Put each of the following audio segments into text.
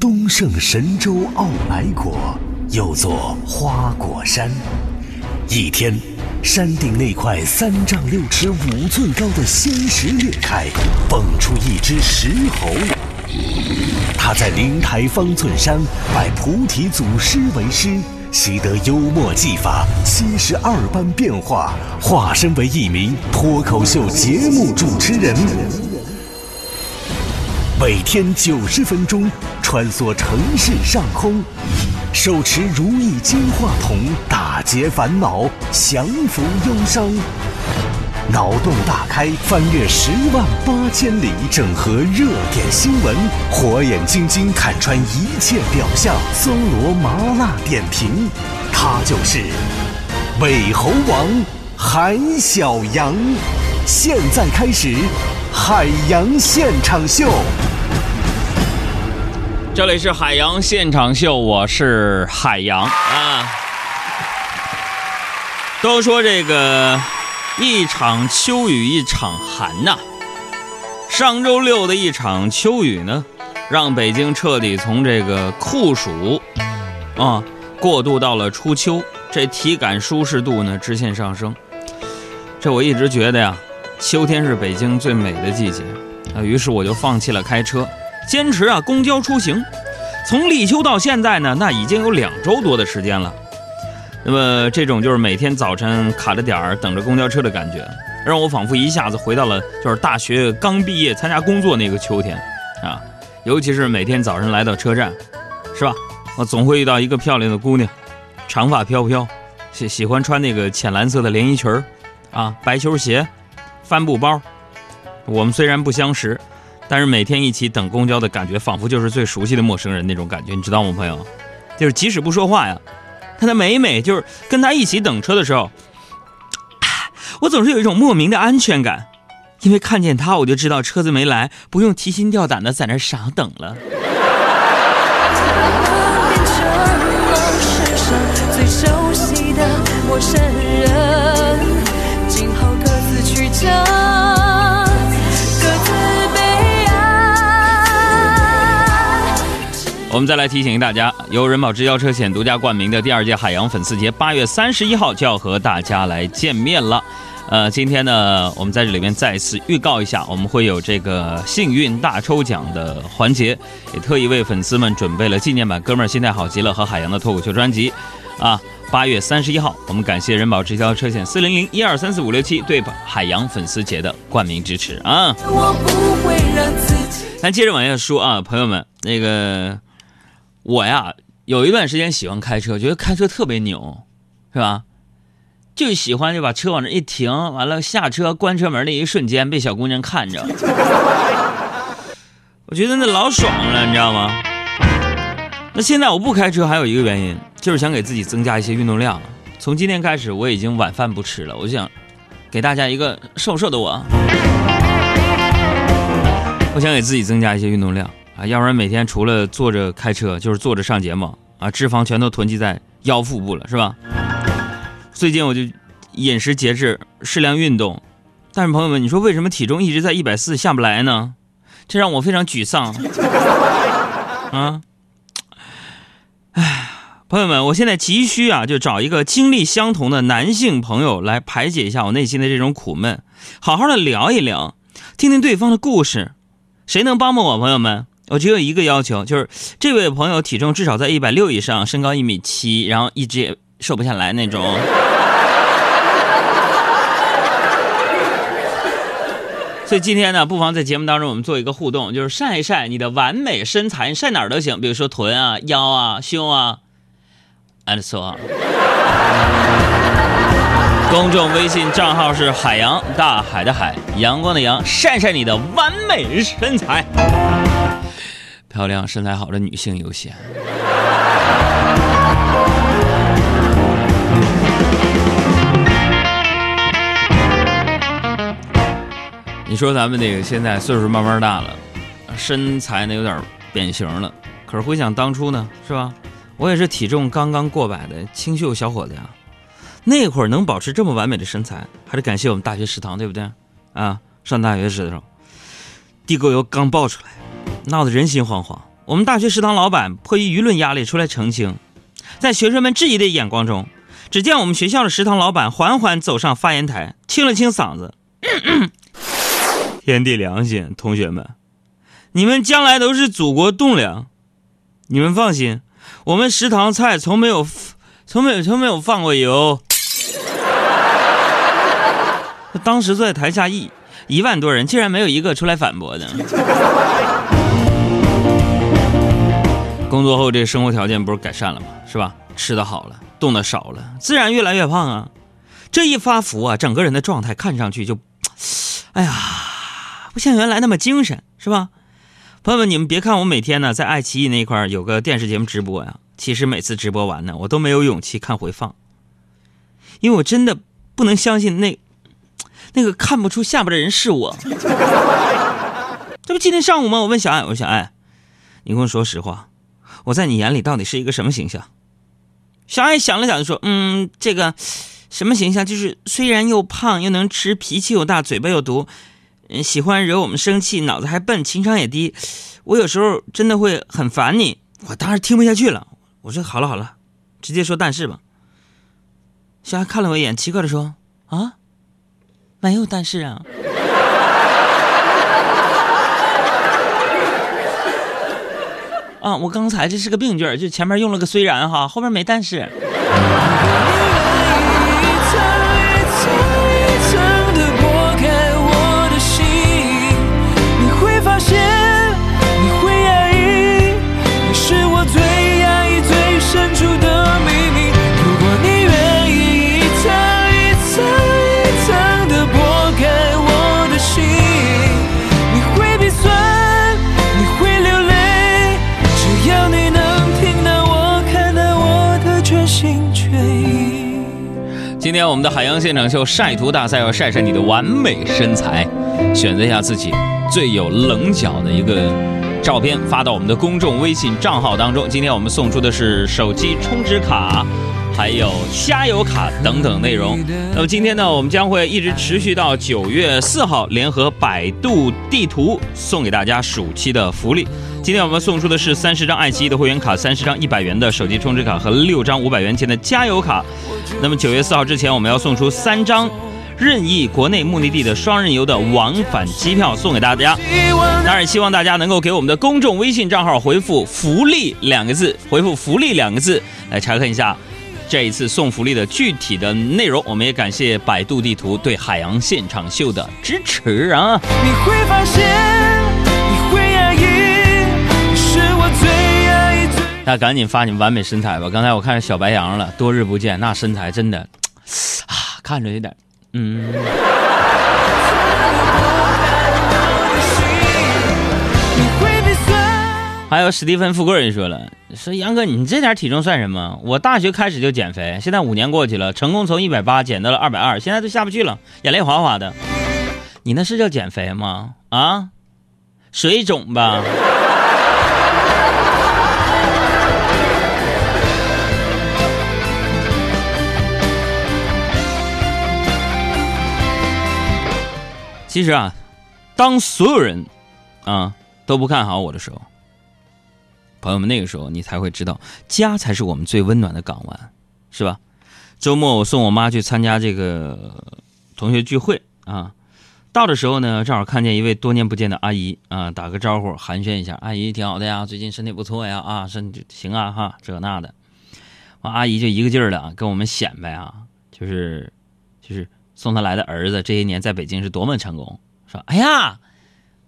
东胜神州傲来国，又作花果山。一天，山顶那块三丈六尺五寸高的仙石裂开，蹦出一只石猴。他在灵台方寸山拜菩提祖师为师，习得幽默技法，七十二般变化，化身为一名脱口秀节目主持人。每天九十分钟，穿梭城市上空，手持如意金话筒，打劫烦恼，降服忧伤。脑洞大开，翻越十万八千里，整合热点新闻，火眼金睛看穿一切表象，搜罗麻辣点评。他就是美猴王韩小阳。现在开始，海洋现场秀。这里是海洋现场秀，我是海洋啊。都说这个一场秋雨一场寒呐，上周六的一场秋雨呢，让北京彻底从这个酷暑啊过渡到了初秋，这体感舒适度呢直线上升。这我一直觉得呀，秋天是北京最美的季节啊，于是我就放弃了开车。坚持啊，公交出行，从立秋到现在呢，那已经有两周多的时间了。那么这种就是每天早晨卡着点儿等着公交车的感觉，让我仿佛一下子回到了就是大学刚毕业参加工作那个秋天啊。尤其是每天早晨来到车站，是吧？我总会遇到一个漂亮的姑娘，长发飘飘，喜喜欢穿那个浅蓝色的连衣裙儿，啊，白球鞋，帆布包。我们虽然不相识。但是每天一起等公交的感觉，仿佛就是最熟悉的陌生人那种感觉，你知道吗，朋友？就是即使不说话呀，但他每每就是跟他一起等车的时候，我总是有一种莫名的安全感，因为看见他，我就知道车子没来，不用提心吊胆的在那傻等了。我变成了世上最熟悉的陌生我们再来提醒大家，由人保直销车险独家冠名的第二届海洋粉丝节，八月三十一号就要和大家来见面了。呃，今天呢，我们在这里面再次预告一下，我们会有这个幸运大抽奖的环节，也特意为粉丝们准备了纪念版《哥们儿心态好极了》和海洋的脱口秀专辑。啊，八月三十一号，我们感谢人保直销车险四零零一二三四五六七对海洋粉丝节的冠名支持啊。咱接着往下说啊，朋友们，那个。我呀，有一段时间喜欢开车，觉得开车特别牛，是吧？就喜欢就把车往那一停，完了下车关车门那一瞬间被小姑娘看着，我觉得那老爽了，你知道吗？那现在我不开车还有一个原因，就是想给自己增加一些运动量。从今天开始，我已经晚饭不吃了，我想给大家一个瘦瘦的我，我想给自己增加一些运动量。啊，要不然每天除了坐着开车，就是坐着上节目啊，脂肪全都囤积在腰腹部了，是吧？最近我就饮食节制，适量运动，但是朋友们，你说为什么体重一直在一百四下不来呢？这让我非常沮丧。啊，哎，朋友们，我现在急需啊，就找一个经历相同的男性朋友来排解一下我内心的这种苦闷，好好的聊一聊，听听对方的故事，谁能帮帮我，朋友们？我只有一个要求，就是这位朋友体重至少在一百六以上，身高一米七，然后一直也瘦不下来那种。所以今天呢，不妨在节目当中我们做一个互动，就是晒一晒你的完美身材，晒哪儿都行，比如说臀啊、腰啊、胸啊，and so on。公众微信账号是海洋大海的海，阳光的阳，晒晒你的完美身材。漂亮、身材好的女性优先。你说咱们那个现在岁数慢慢大了，身材呢有点变形了。可是回想当初呢，是吧？我也是体重刚刚过百的清秀小伙子呀。那会儿能保持这么完美的身材，还得感谢我们大学食堂，对不对？啊，上大学时的时候，地沟油刚爆出来。闹得人心惶惶，我们大学食堂老板迫于舆论压力出来澄清，在学生们质疑的眼光中，只见我们学校的食堂老板缓缓走上发言台，清了清嗓子：“ 天地良心，同学们，你们将来都是祖国栋梁，你们放心，我们食堂菜从没有，从没有，从没有放过油。”当时坐在台下一一万多人，竟然没有一个出来反驳的。工作后这生活条件不是改善了吗？是吧？吃的好了，动的少了，自然越来越胖啊。这一发福啊，整个人的状态看上去就，哎呀，不像原来那么精神，是吧？朋友们，你们别看我每天呢在爱奇艺那块有个电视节目直播呀，其实每次直播完呢，我都没有勇气看回放，因为我真的不能相信那那个看不出下巴的人是我。这不今天上午吗？我问小爱，我说小爱，你跟我说实话。我在你眼里到底是一个什么形象？小爱想了想就说：“嗯，这个什么形象？就是虽然又胖又能吃，脾气又大，嘴巴又毒，喜欢惹我们生气，脑子还笨，情商也低。我有时候真的会很烦你。”我当时听不下去了，我说：“好了好了，直接说但是吧。”小爱看了我一眼，奇怪的说：“啊，没有但是啊。”啊，我刚才这是个病句，就前面用了个虽然哈，后面没但是。今天我们的海洋现场秀晒图大赛要晒晒你的完美身材，选择一下自己最有棱角的一个照片发到我们的公众微信账号当中。今天我们送出的是手机充值卡，还有加油卡等等内容。那么今天呢，我们将会一直持续到九月四号，联合百度地图送给大家暑期的福利。今天我们送出的是三十张爱奇艺的会员卡，三十张一百元的手机充值卡和六张五百元钱的加油卡。那么九月四号之前，我们要送出三张任意国内目的地的双人游的往返机票送给大家。当然，希望大家能够给我们的公众微信账号回复“福利”两个字，回复“福利”两个字来查看一下这一次送福利的具体的内容。我们也感谢百度地图对海洋现场秀的支持啊！你会发现。你会压抑，是我最爱那赶紧发你们完美身材吧！刚才我看着小白羊了，多日不见，那身材真的啊，看着有点嗯。还有史蒂芬富贵也说了，说杨哥，你这点体重算什么？我大学开始就减肥，现在五年过去了，成功从一百八减到了二百二，现在都下不去了，眼泪哗哗的。你那是叫减肥吗？啊，水肿吧。其实啊，当所有人啊都不看好我的时候，朋友们，那个时候你才会知道，家才是我们最温暖的港湾，是吧？周末我送我妈去参加这个同学聚会啊，到的时候呢，正好看见一位多年不见的阿姨啊，打个招呼寒暄一下，阿姨挺好的呀，最近身体不错呀，啊，身体行啊哈，这那的，完阿姨就一个劲儿的啊跟我们显摆啊，就是就是。送她来的儿子这些年在北京是多么成功，说：“哎呀，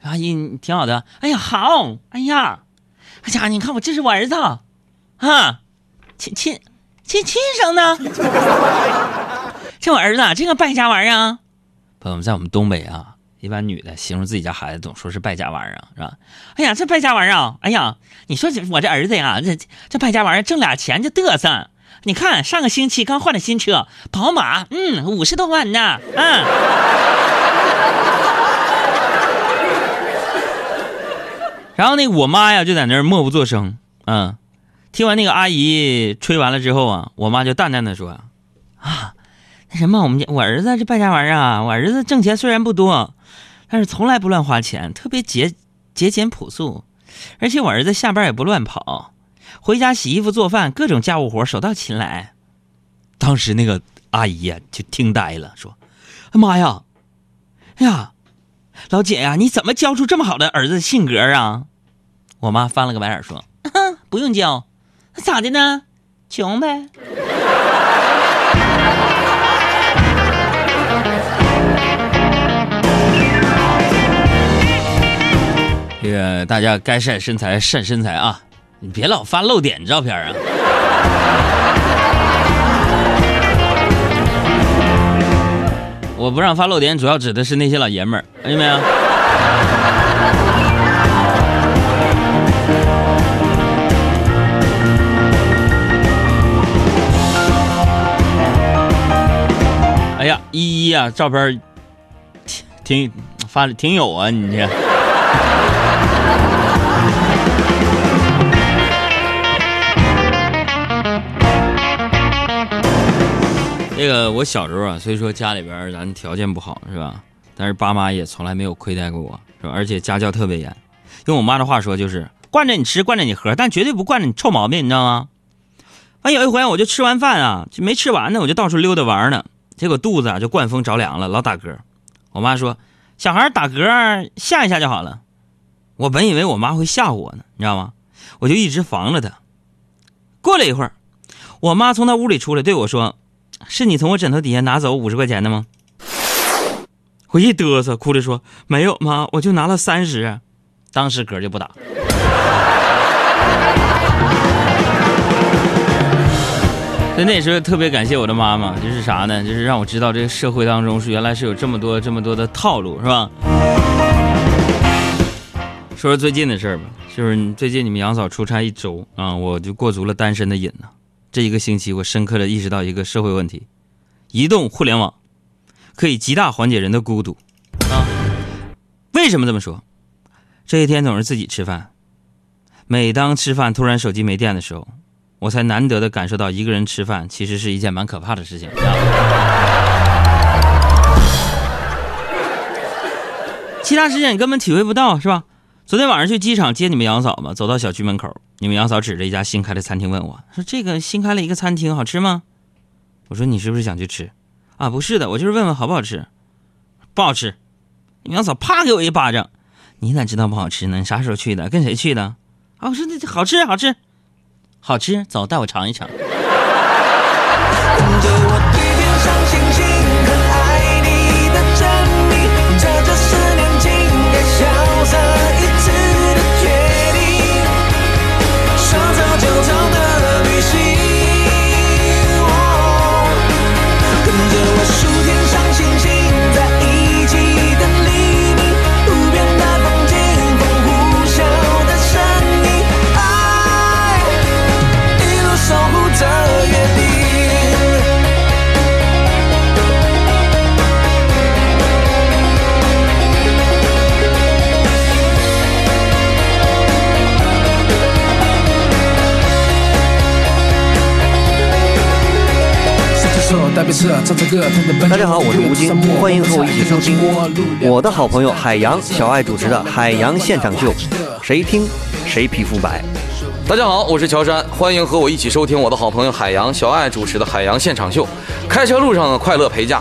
阿姨你挺好的，哎呀好，哎呀，哎呀你看我这是我儿子，啊，亲亲亲亲生的，这我儿子这个败家玩意儿。朋友们在我们东北啊，一般女的形容自己家孩子总说是败家玩意儿，是吧？哎呀这败家玩意儿，哎呀你说我这儿子呀，这这败家玩意儿挣俩钱就嘚瑟。”你看，上个星期刚换了新车，宝马，嗯，五十多万呢，嗯。然后那我妈呀，就在那儿默不作声，嗯。听完那个阿姨吹完了之后啊，我妈就淡淡的说：“啊，那什么，我们家我儿子这败家玩意儿啊，我儿子挣钱虽然不多，但是从来不乱花钱，特别节节俭朴素。而且我儿子下班也不乱跑，回家洗衣服、做饭，各种家务活手到擒来。当时那个阿姨呀就听呆了，说：“妈呀，哎呀，老姐呀，你怎么教出这么好的儿子性格啊？”我妈翻了个白眼说：“不用教，咋的呢？穷呗。”这个大家该晒身材晒身材啊，你别老发露点照片啊。我不让发露点，主要指的是那些老爷们儿，看见没有？哎呀，依依啊，照片挺挺发的挺有啊，你这。这个我小时候啊，虽说家里边咱条件不好是吧？但是爸妈也从来没有亏待过我，是吧？而且家教特别严，用我妈的话说就是惯着你吃，惯着你喝，但绝对不惯着你臭毛病，你知道吗？完有一回我就吃完饭啊，就没吃完呢，我就到处溜达玩呢，结果肚子啊就灌风着凉了，老打嗝。我妈说小孩打嗝吓一吓就好了。我本以为我妈会吓唬我呢，你知道吗？我就一直防着她。过了一会儿，我妈从她屋里出来对我说。是你从我枕头底下拿走五十块钱的吗？我一嘚瑟，哭着说：“没有妈，我就拿了三十。”当时嗝就不打。在那时候特别感谢我的妈妈，就是啥呢？就是让我知道这个社会当中是原来是有这么多这么多的套路，是吧？说说最近的事儿吧，就是最近你们杨嫂出差一周啊，我就过足了单身的瘾呢。这一个星期，我深刻的意识到一个社会问题：移动互联网可以极大缓解人的孤独啊！为什么这么说？这一天总是自己吃饭，每当吃饭突然手机没电的时候，我才难得的感受到一个人吃饭其实是一件蛮可怕的事情。其他时间你根本体会不到，是吧？昨天晚上去机场接你们杨嫂嘛，走到小区门口，你们杨嫂指着一家新开的餐厅问我说：“这个新开了一个餐厅，好吃吗？”我说：“你是不是想去吃？”啊，不是的，我就是问问好不好吃。不好吃。你们杨嫂啪给我一巴掌：“你咋知道不好吃呢？你啥时候去的？跟谁去的？”啊，我说：“那好吃，好吃，好吃，走，带我尝一尝。”大家好，我是吴京，欢迎和我一起收听。我的好朋友海洋小爱主持的《海洋现场秀》，谁听谁皮肤白。大家好，我是乔杉，欢迎和我一起收听我的好朋友海洋小爱主持的《海洋现场秀》，开车路上的快乐陪驾，